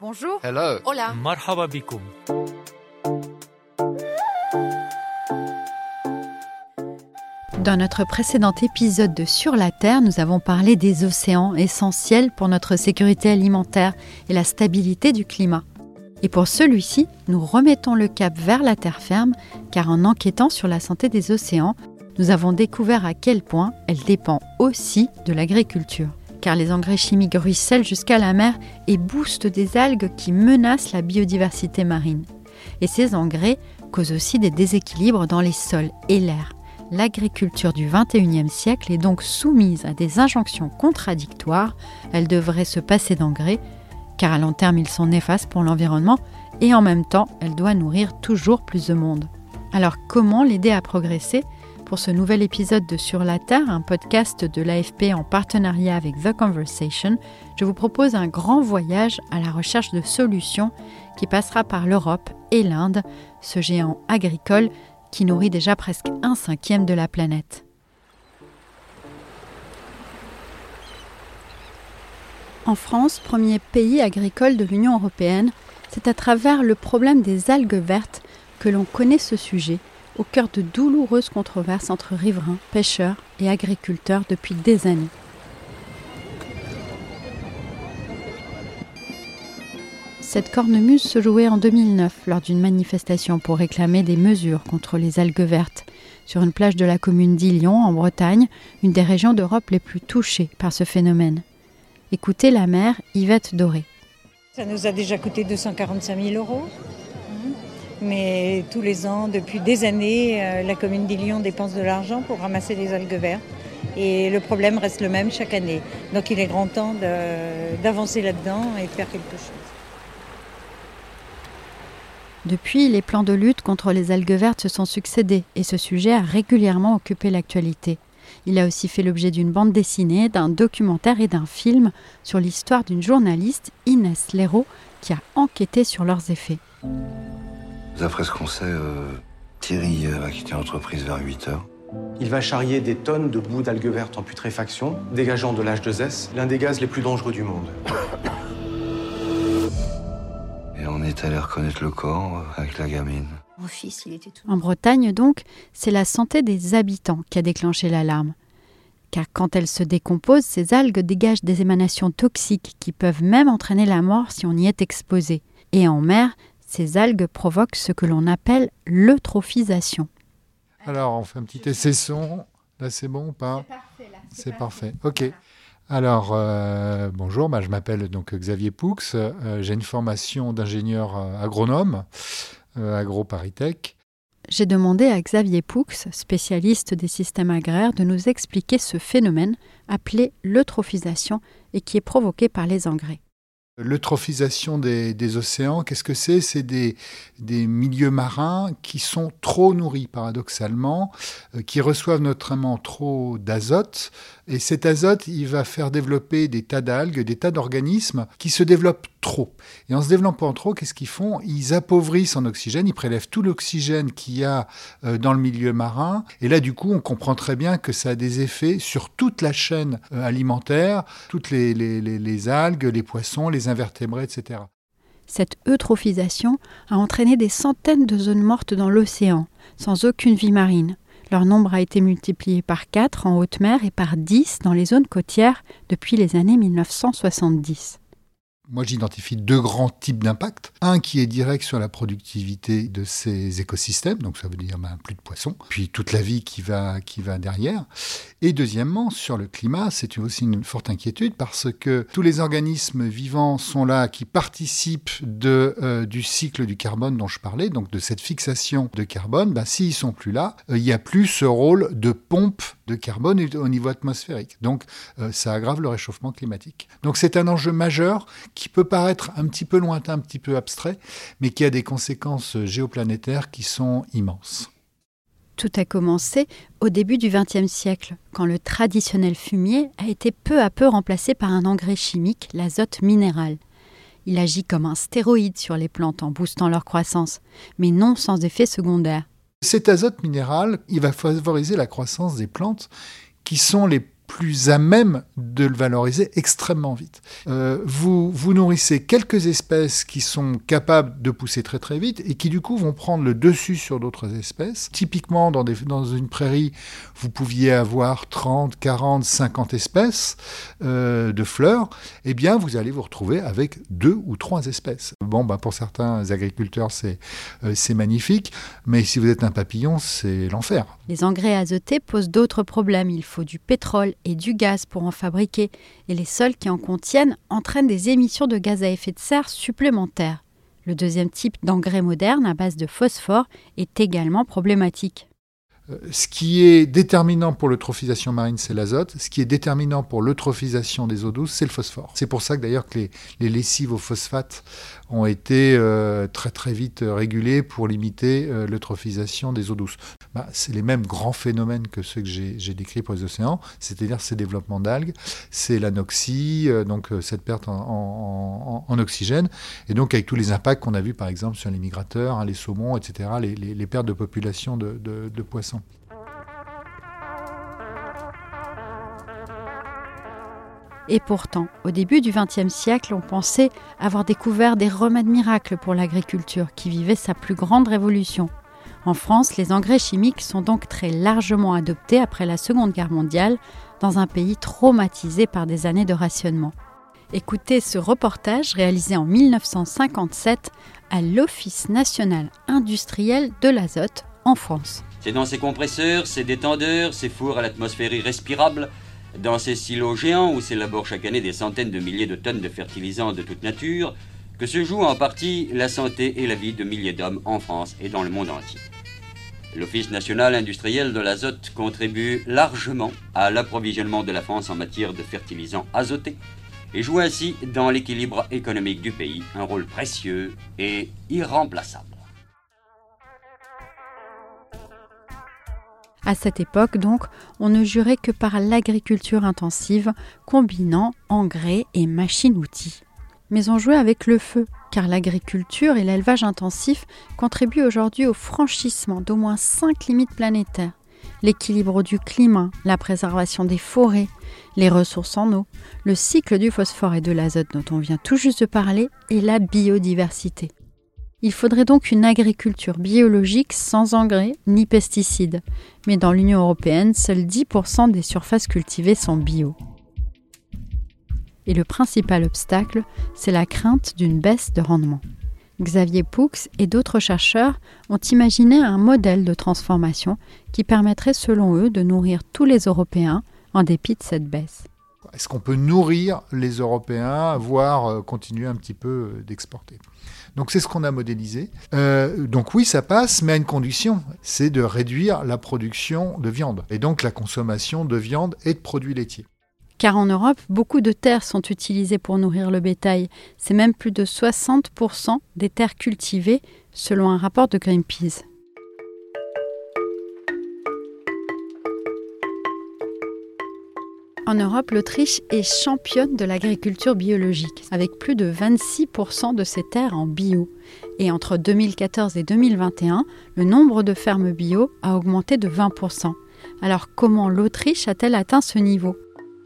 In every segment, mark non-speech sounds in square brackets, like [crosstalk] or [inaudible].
Bonjour. Hello. Hola. Marhababikoum! Dans notre précédent épisode de Sur la Terre, nous avons parlé des océans essentiels pour notre sécurité alimentaire et la stabilité du climat. Et pour celui-ci, nous remettons le cap vers la terre ferme, car en enquêtant sur la santé des océans, nous avons découvert à quel point elle dépend aussi de l'agriculture. Car les engrais chimiques ruissellent jusqu'à la mer et boostent des algues qui menacent la biodiversité marine. Et ces engrais causent aussi des déséquilibres dans les sols et l'air. L'agriculture du XXIe siècle est donc soumise à des injonctions contradictoires. Elle devrait se passer d'engrais, car à long terme ils sont néfastes pour l'environnement, et en même temps elle doit nourrir toujours plus de monde. Alors comment l'aider à progresser? Pour ce nouvel épisode de Sur la Terre, un podcast de l'AFP en partenariat avec The Conversation, je vous propose un grand voyage à la recherche de solutions qui passera par l'Europe et l'Inde, ce géant agricole qui nourrit déjà presque un cinquième de la planète. En France, premier pays agricole de l'Union européenne, c'est à travers le problème des algues vertes que l'on connaît ce sujet, au cœur de douloureuses controverses entre riverains, pêcheurs et agriculteurs depuis des années. Cette cornemuse se jouait en 2009 lors d'une manifestation pour réclamer des mesures contre les algues vertes sur une plage de la commune d'Illion en Bretagne, une des régions d'Europe les plus touchées par ce phénomène. Écoutez la mère Yvette Doré. Ça nous a déjà coûté 245 000 euros. Mais tous les ans, depuis des années, euh, la commune d'Illion dépense de l'argent pour ramasser les algues vertes. Et le problème reste le même chaque année. Donc il est grand temps d'avancer là-dedans et de faire quelque chose. Depuis, les plans de lutte contre les algues vertes se sont succédés et ce sujet a régulièrement occupé l'actualité. Il a aussi fait l'objet d'une bande dessinée, d'un documentaire et d'un film sur l'histoire d'une journaliste, Inès Leroux, qui a enquêté sur leurs effets. D'après ce qu'on sait, euh, Thierry euh, va quitter l'entreprise vers 8 heures. Il va charrier des tonnes de bouts d'algues vertes en putréfaction, dégageant de l'H2S, l'un des gaz les plus dangereux du monde. Et on est allé reconnaître le corps euh, avec la gamine. Mon fils, il était tout. En Bretagne, donc, c'est la santé des habitants qui a déclenché l'alarme. Car quand elles se décomposent, ces algues dégagent des émanations toxiques qui peuvent même entraîner la mort si on y est exposé. Et en mer, ces algues provoquent ce que l'on appelle l'eutrophisation. Alors, on fait un petit essai son. Là, c'est bon ou pas C'est parfait. Ok. Alors, euh, bonjour, bah, je m'appelle donc Xavier Poux. Euh, J'ai une formation d'ingénieur euh, agronome, euh, agro-paritech. J'ai demandé à Xavier Poux, spécialiste des systèmes agraires, de nous expliquer ce phénomène appelé l'eutrophisation et qui est provoqué par les engrais. L'eutrophisation des, océans, qu'est-ce que c'est? C'est des, milieux marins qui sont trop nourris, paradoxalement, euh, qui reçoivent notamment trop d'azote. Et cet azote, il va faire développer des tas d'algues, des tas d'organismes qui se développent trop. Et en se développant trop, qu'est-ce qu'ils font? Ils appauvrissent en oxygène, ils prélèvent tout l'oxygène qu'il y a euh, dans le milieu marin. Et là, du coup, on comprend très bien que ça a des effets sur toute la chaîne euh, alimentaire, toutes les- les algues, les poissons, les invertébrés, etc. Cette eutrophisation a entraîné des centaines de zones mortes dans l'océan, sans aucune vie marine. Leur nombre a été multiplié par 4 en haute mer et par 10 dans les zones côtières depuis les années 1970. Moi, j'identifie deux grands types d'impact. Un qui est direct sur la productivité de ces écosystèmes, donc ça veut dire ben, plus de poissons, puis toute la vie qui va, qui va derrière. Et deuxièmement, sur le climat, c'est aussi une forte inquiétude parce que tous les organismes vivants sont là, qui participent euh, du cycle du carbone dont je parlais, donc de cette fixation de carbone. Ben, S'ils sont plus là, euh, il n'y a plus ce rôle de pompe de carbone au niveau atmosphérique. Donc, euh, ça aggrave le réchauffement climatique. Donc, c'est un enjeu majeur qui peut paraître un petit peu lointain, un petit peu abstrait, mais qui a des conséquences géoplanétaires qui sont immenses. Tout a commencé au début du XXe siècle, quand le traditionnel fumier a été peu à peu remplacé par un engrais chimique, l'azote minéral. Il agit comme un stéroïde sur les plantes en boostant leur croissance, mais non sans effet secondaire. Cet azote minéral, il va favoriser la croissance des plantes qui sont les plus à même de le valoriser extrêmement vite. Euh, vous, nourrissez quelques espèces qui sont capables de pousser très très vite et qui du coup vont prendre le dessus sur d'autres espèces. Typiquement, dans, une prairie, vous pouviez avoir 30, 40, 50 espèces euh, de fleurs. Eh bien, vous allez vous retrouver avec deux ou trois espèces. Bon, bah, pour certains agriculteurs, euh, c'est magnifique, mais si vous êtes un papillon, c'est l'enfer. Les engrais azotés posent d'autres problèmes. Il faut du pétrole et du gaz pour en fabriquer, et les sols qui en contiennent entraînent des émissions de gaz à effet de serre supplémentaires. Le deuxième type d'engrais moderne à base de phosphore est également problématique. Euh, ce qui est déterminant pour l'eutrophisation marine, c'est l'azote. Ce qui est déterminant pour l'eutrophisation des eaux douces, c'est le phosphore. C'est pour ça que d'ailleurs que les, lessives au phosphate ont été euh, très très vite régulées pour limiter euh, l'eutrophisation des eaux douces. Bah, c'est les mêmes grands phénomènes que ceux que j'ai décrits pour les océans, c'est-à-dire ces développements d'algues, c'est l'anoxie, donc cette perte en, oxygène, et donc avec tous les impacts qu'on a vus par exemple sur les migrateurs, hein, les saumons, etc., les, pertes de population de poissons. Et pourtant, au début du XXe siècle, on pensait avoir découvert des remèdes miracles pour l'agriculture qui vivait sa plus grande révolution. En France, les engrais chimiques sont donc très largement adoptés après la Seconde Guerre mondiale dans un pays traumatisé par des années de rationnement. Écoutez ce reportage réalisé en 1957 à l'Office national industriel de l'azote en France. C'est dans ces compresseurs, ces détendeurs, ces fours à l'atmosphère irrespirable, dans ces silos géants où s'élaborent chaque année des centaines de milliers de tonnes de fertilisants de toute nature, que se joue en partie la santé et la vie de milliers d'hommes en France et dans le monde entier. L'Office national industriel de l'azote contribue largement à l'approvisionnement de la France en matière de fertilisants azotés et joue ainsi dans l'équilibre économique du pays un rôle précieux et irremplaçable. À cette époque, donc, on ne jurait que par l'agriculture intensive, combinant engrais et machines-outils. Mais on jouait avec le feu, car l'agriculture et l'élevage intensif contribuent aujourd'hui au franchissement d'au moins cinq limites planétaires l'équilibre du climat, la préservation des forêts, les ressources en eau, le cycle du phosphore et de l'azote dont on vient tout juste de parler et la biodiversité. Il faudrait donc une agriculture biologique sans engrais ni pesticides. Mais dans l'Union européenne, seuls 10% des surfaces cultivées sont bio. Et le principal obstacle, c'est la crainte d'une baisse de rendement. Xavier Poux et d'autres chercheurs ont imaginé un modèle de transformation qui permettrait selon eux de nourrir tous les Européens en dépit de cette baisse. Est-ce qu'on peut nourrir les Européens, voire euh, continuer un petit peu euh, d'exporter? Donc c'est ce qu'on a modélisé. Euh, donc oui, ça passe, mais à une condition, c'est de réduire la production de viande, et donc la consommation de viande et de produits laitiers. Car en Europe, beaucoup de terres sont utilisées pour nourrir le bétail. C'est même plus de 60% des terres cultivées, selon un rapport de Greenpeace. En Europe, l'Autriche est championne de l'agriculture biologique, avec plus de 26% de ses terres en bio. Et entre 2014 et 2021, le nombre de fermes bio a augmenté de 20%. Alors comment l'Autriche a-t-elle atteint ce niveau?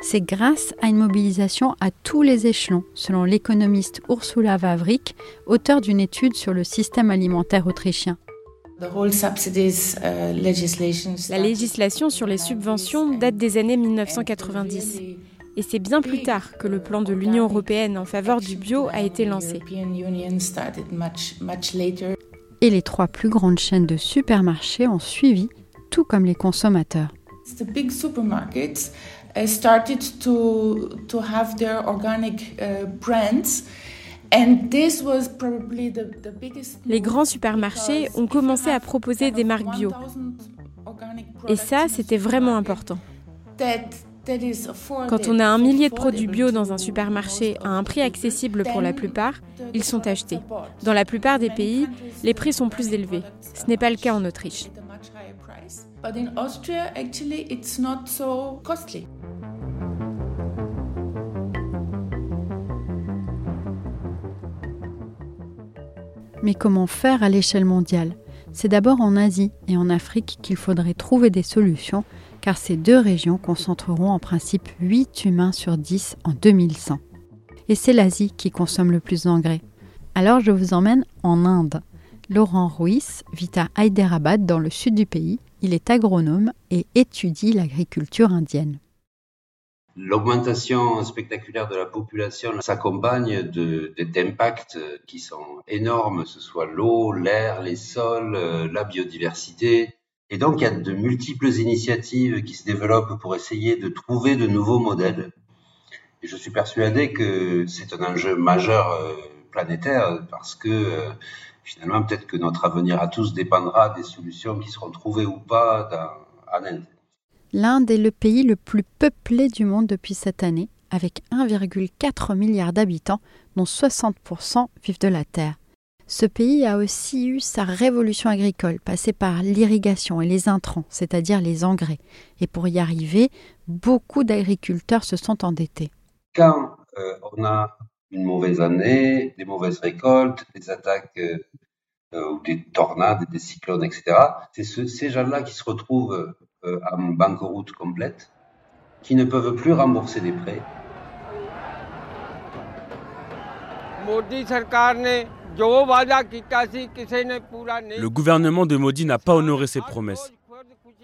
C'est grâce à une mobilisation à tous les échelons, selon l'économiste Ursula Wawrik, auteur d'une étude sur le système alimentaire autrichien. Uh, La législation sur les subventions date des années 1990. Et c'est bien plus tard que le plan de l'Union européenne en faveur du bio a été lancé. Et les trois plus grandes chaînes de supermarchés ont suivi, tout comme les consommateurs. Les grands supermarchés ont commencé à proposer des marques bio. Et ça, c'était vraiment important. Quand on a un millier de produits bio dans un supermarché à un prix accessible pour la plupart, ils sont achetés. Dans la plupart des pays, les prix sont plus élevés. Ce n'est pas le cas en Autriche. Mais comment faire à l'échelle mondiale? C'est d'abord en Asie et en Afrique qu'il faudrait trouver des solutions, car ces deux régions concentreront en principe 8 humains sur 10 en 2100. Et c'est l'Asie qui consomme le plus d'engrais. Alors je vous emmène en Inde. Laurent Ruiz vit à Hyderabad dans le sud du pays. Il est agronome et étudie l'agriculture indienne. L'augmentation spectaculaire de la population s'accompagne d'impacts qui sont énormes, que ce soit l'eau, l'air, les sols, euh, la biodiversité. Et donc, il y a de multiples initiatives qui se développent pour essayer de trouver de nouveaux modèles. Et je suis persuadé que c'est un enjeu majeur euh, planétaire parce que euh, finalement, peut-être que notre avenir à tous dépendra des solutions qui seront trouvées ou pas dans, en Inde. L'Inde est le pays le plus peuplé du monde depuis cette année, avec 1,4 milliard d'habitants, dont 60% vivent de la terre. Ce pays a aussi eu sa révolution agricole, passée par l'irrigation et les intrants, c'est-à-dire les engrais. Et pour y arriver, beaucoup d'agriculteurs se sont endettés. Quand euh, on a une mauvaise année, des mauvaises récoltes, des attaques euh, euh, ou des tornades, des cyclones, etc., c'est ces gens-là qui se retrouvent en banqueroute complète, qui ne peuvent plus rembourser des prêts. Le gouvernement de Modi n'a pas honoré ses promesses.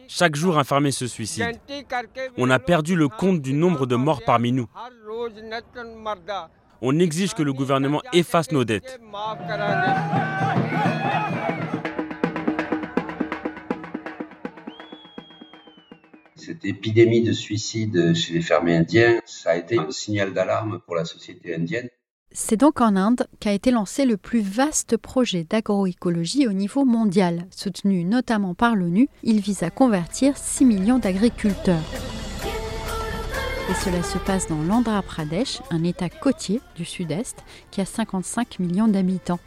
Chaque jour, un fermier se suicide. On a perdu le compte du nombre de morts parmi nous. On exige que le gouvernement efface nos dettes. Cette épidémie de suicide chez les fermiers indiens, ça a été un signal d'alarme pour la société indienne. C'est donc en Inde qu'a été lancé le plus vaste projet d'agroécologie au niveau mondial. Soutenu notamment par l'ONU, il vise à convertir 6 millions d'agriculteurs. Et cela se passe dans l'Andhra Pradesh, un état côtier du sud-est qui a 55 millions d'habitants.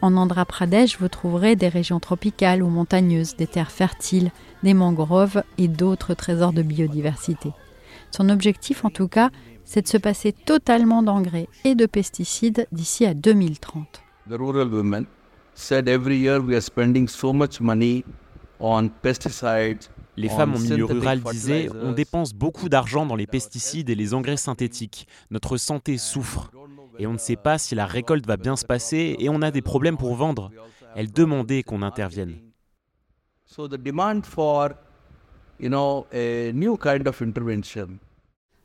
En Andhra Pradesh, vous trouverez des régions tropicales ou montagneuses, des terres fertiles, des mangroves et d'autres trésors de biodiversité. Son objectif, en tout cas, c'est de se passer totalement d'engrais et de pesticides d'ici à 2030. Les femmes en milieu rural disaient on dépense beaucoup d'argent dans les pesticides et les engrais synthétiques. Notre santé souffre et on ne sait pas si la récolte va bien se passer et on a des problèmes pour vendre. Elle demandait qu'on intervienne.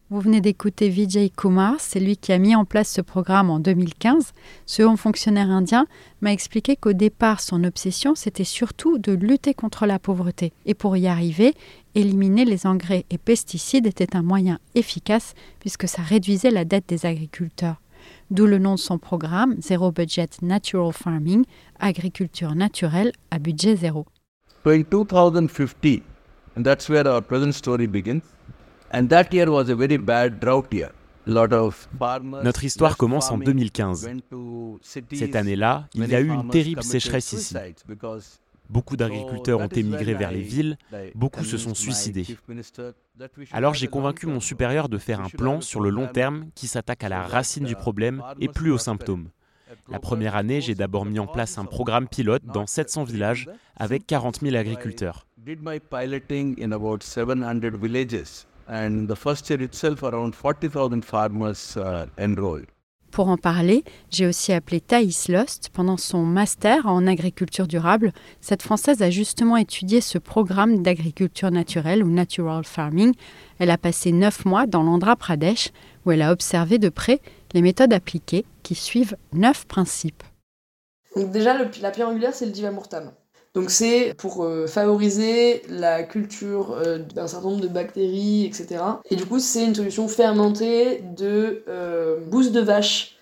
Vous venez d'écouter Vijay Kumar, c'est lui qui a mis en place ce programme en 2015. Ce haut fonctionnaire indien m'a expliqué qu'au départ, son obsession, c'était surtout de lutter contre la pauvreté. Et pour y arriver, éliminer les engrais et pesticides était un moyen efficace puisque ça réduisait la dette des agriculteurs d'où le nom de son programme Zero Budget Natural Farming, agriculture naturelle à budget zéro. Notre histoire commence en 2015. Cette année-là, il y a eu une terrible sécheresse ici. Beaucoup d'agriculteurs ont émigré vers les villes, beaucoup se sont suicidés. Alors j'ai convaincu mon supérieur de faire un plan sur le long terme qui s'attaque à la racine du problème et plus aux symptômes. La première année, j'ai d'abord mis en place un programme pilote dans 700 villages avec 40 000 agriculteurs. Pour en parler, j'ai aussi appelé Thaïs Lost. Pendant son master en agriculture durable, cette Française a justement étudié ce programme d'agriculture naturelle ou natural farming. Elle a passé neuf mois dans l'Andhra Pradesh où elle a observé de près les méthodes appliquées qui suivent neuf principes. déjà, la pierre angulaire, c'est le divamurtam. Donc c'est pour euh, favoriser la culture euh, d'un certain nombre de bactéries, etc. Et du coup, c'est une solution fermentée de euh, de vache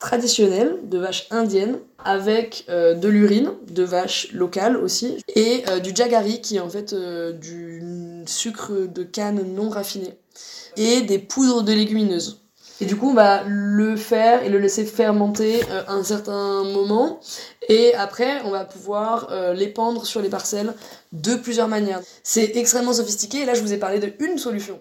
traditionnelle, de vache indienne, avec de l'urine, de vache locale aussi, et du jagari, qui est en fait du sucre de canne non raffiné, et des poudres de légumineuses. Et du coup, on va le faire et le laisser fermenter euh, un certain moment. Et après, on va pouvoir euh, l'épandre sur les parcelles de plusieurs manières. C'est extrêmement sophistiqué. Et là, je vous ai parlé de une solution.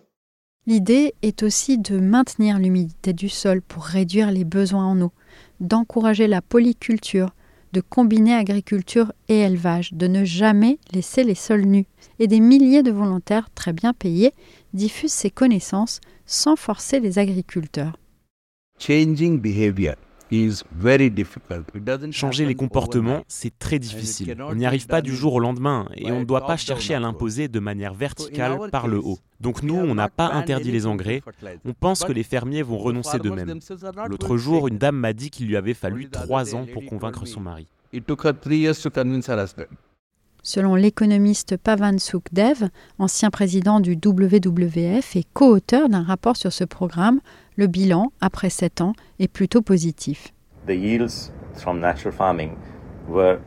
L'idée est aussi de maintenir l'humidité du sol pour réduire les besoins en eau, d'encourager la polyculture, de combiner agriculture et élevage, de ne jamais laisser les sols nus. Et des milliers de volontaires très bien payés diffusent ces connaissances sans forcer les agriculteurs. Changing behavior Changer les comportements, c'est très difficile. On n'y arrive pas du jour au lendemain et on ne doit pas chercher à l'imposer de manière verticale par le haut. Donc nous, on n'a pas interdit les engrais. On pense que les fermiers vont renoncer d'eux-mêmes. L'autre jour, une dame m'a dit qu'il lui avait fallu trois ans pour convaincre son mari. Selon l'économiste Pavan Sukhdev, ancien président du WWF et co-auteur d'un rapport sur ce programme, le bilan, après sept ans, est plutôt positif.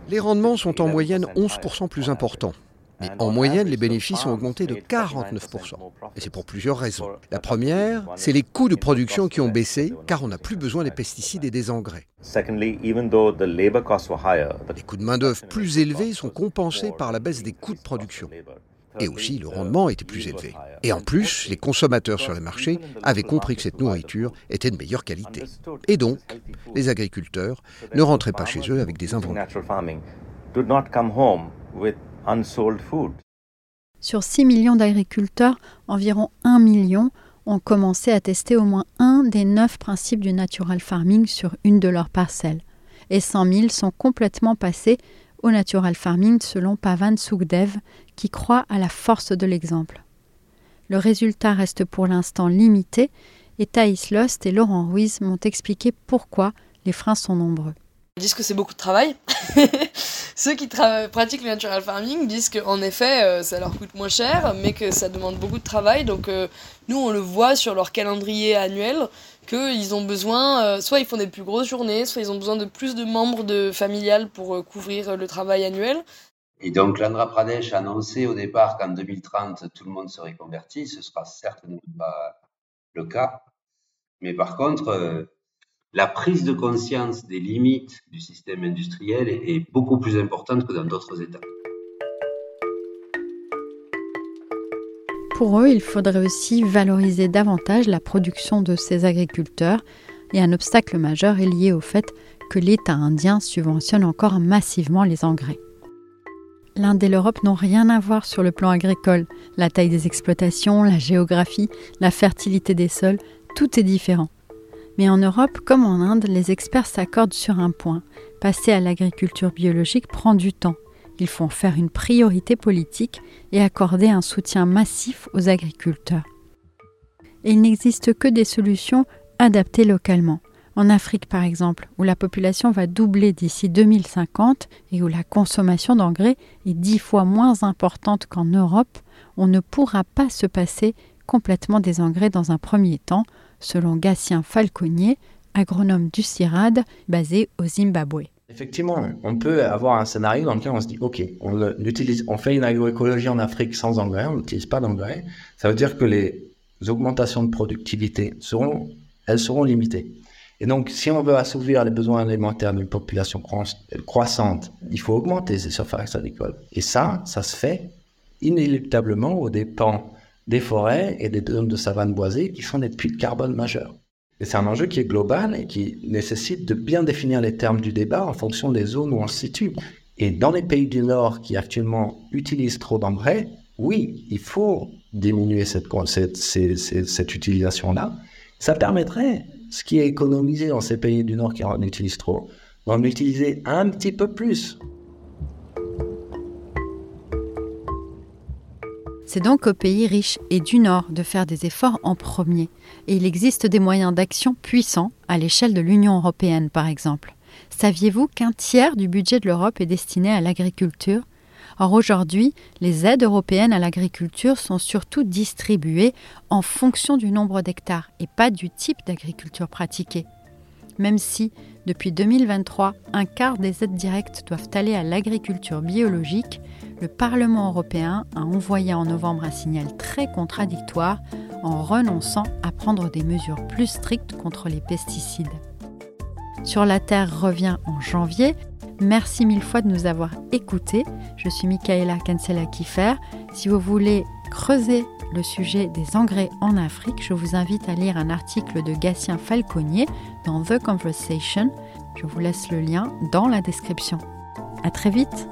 Les rendements sont en moyenne 11% plus importants. Mais en moyenne, les bénéfices ont augmenté de 49%. Et c'est pour plusieurs raisons. La première, c'est les coûts de production qui ont baissé car on n'a plus besoin des pesticides et des engrais. Les coûts de main-d'œuvre plus élevés sont compensés par la baisse des coûts de production. Et aussi, le rendement était plus élevé. Et en plus, les consommateurs sur les marchés avaient compris que cette nourriture était de meilleure qualité. Et donc, les agriculteurs ne rentraient pas chez eux avec des invendus. Sur 6 millions d'agriculteurs, environ 1 million ont commencé à tester au moins un des neuf principes du natural farming sur une de leurs parcelles. Et 100 000 sont complètement passés au natural farming selon Pavan Sukhdev, qui croit à la force de l'exemple. Le résultat reste pour l'instant limité et Thaïs Lost et Laurent Ruiz m'ont expliqué pourquoi les freins sont nombreux. Disent que c'est beaucoup de travail. [laughs] Ceux qui pratiquent le natural farming disent qu'en effet, euh, ça leur coûte moins cher, mais que ça demande beaucoup de travail. Donc euh, nous, on le voit sur leur calendrier annuel, qu'ils ont besoin, euh, soit ils font des plus grosses journées, soit ils ont besoin de plus de membres de familiales pour couvrir le travail annuel. Et donc l'Andhra Pradesh a annoncé au départ qu'en 2030, tout le monde serait converti. Ce sera certainement pas le cas. Mais par contre, la prise de conscience des limites du système industriel est, beaucoup plus importante que dans d'autres États. Pour eux, il faudrait aussi valoriser davantage la production de ces agriculteurs et un obstacle majeur est lié au fait que l'État indien subventionne encore massivement les engrais. L'Inde et l'Europe n'ont rien à voir sur le plan agricole. La taille des exploitations, la géographie, la fertilité des sols, tout est différent. Mais en Europe, comme en Inde, les experts s'accordent sur un point. Passer à l'agriculture biologique prend du temps. Il faut en faire une priorité politique et accorder un soutien massif aux agriculteurs. Et il n'existe que des solutions adaptées localement. En Afrique, par exemple, où la population va doubler d'ici 2050 et où la consommation d'engrais est dix fois moins importante qu'en Europe, on ne pourra pas se passer complètement des engrais dans un premier temps, selon Gatien Falconier, agronome du CIRAD basé au Zimbabwe. Effectivement, on peut avoir un scénario dans lequel on se dit, OK, on, utilise, on fait une agroécologie en Afrique sans engrais, on n'utilise pas d'engrais. Ça veut dire que les augmentations de productivité seront, elles seront limitées. Et donc, si on veut assouvir les besoins alimentaires d'une population croissante, il faut augmenter ces surfaces agricoles. Et ça, ça se fait inéluctablement aux dépens des forêts et des zones de savane boisée qui sont des puits de carbone majeurs. Et c'est un enjeu qui est global et qui nécessite de bien définir les termes du débat en fonction des zones où on se situe. Et dans les pays du Nord qui actuellement utilisent trop d'engrais, oui, il faut diminuer cette, cette, cette, utilisation-là. Ça permettrait, ce qui est économisé dans ces pays du Nord qui en utilisent trop, d'en utiliser un petit peu plus C'est donc aux pays riches et du Nord de faire des efforts en premier. Et il existe des moyens d'action puissants à l'échelle de l'Union européenne, par exemple. Saviez-vous qu'un tiers du budget de l'Europe est destiné à l'agriculture? Or aujourd'hui, les aides européennes à l'agriculture sont surtout distribuées en fonction du nombre d'hectares et pas du type d'agriculture pratiquée. Même si, depuis 2023, un quart des aides directes doivent aller à l'agriculture biologique, le Parlement européen a envoyé en novembre un signal très contradictoire en renonçant à prendre des mesures plus strictes contre les pesticides. Sur la Terre revient en janvier. Merci mille fois de nous avoir écoutés. Je suis Michaela Kansela-Kiffer. Si vous voulez creuser le sujet des engrais en Afrique, je vous invite à lire un article de Gatien Falconier dans The Conversation. Je vous laisse le lien dans la description. À très vite!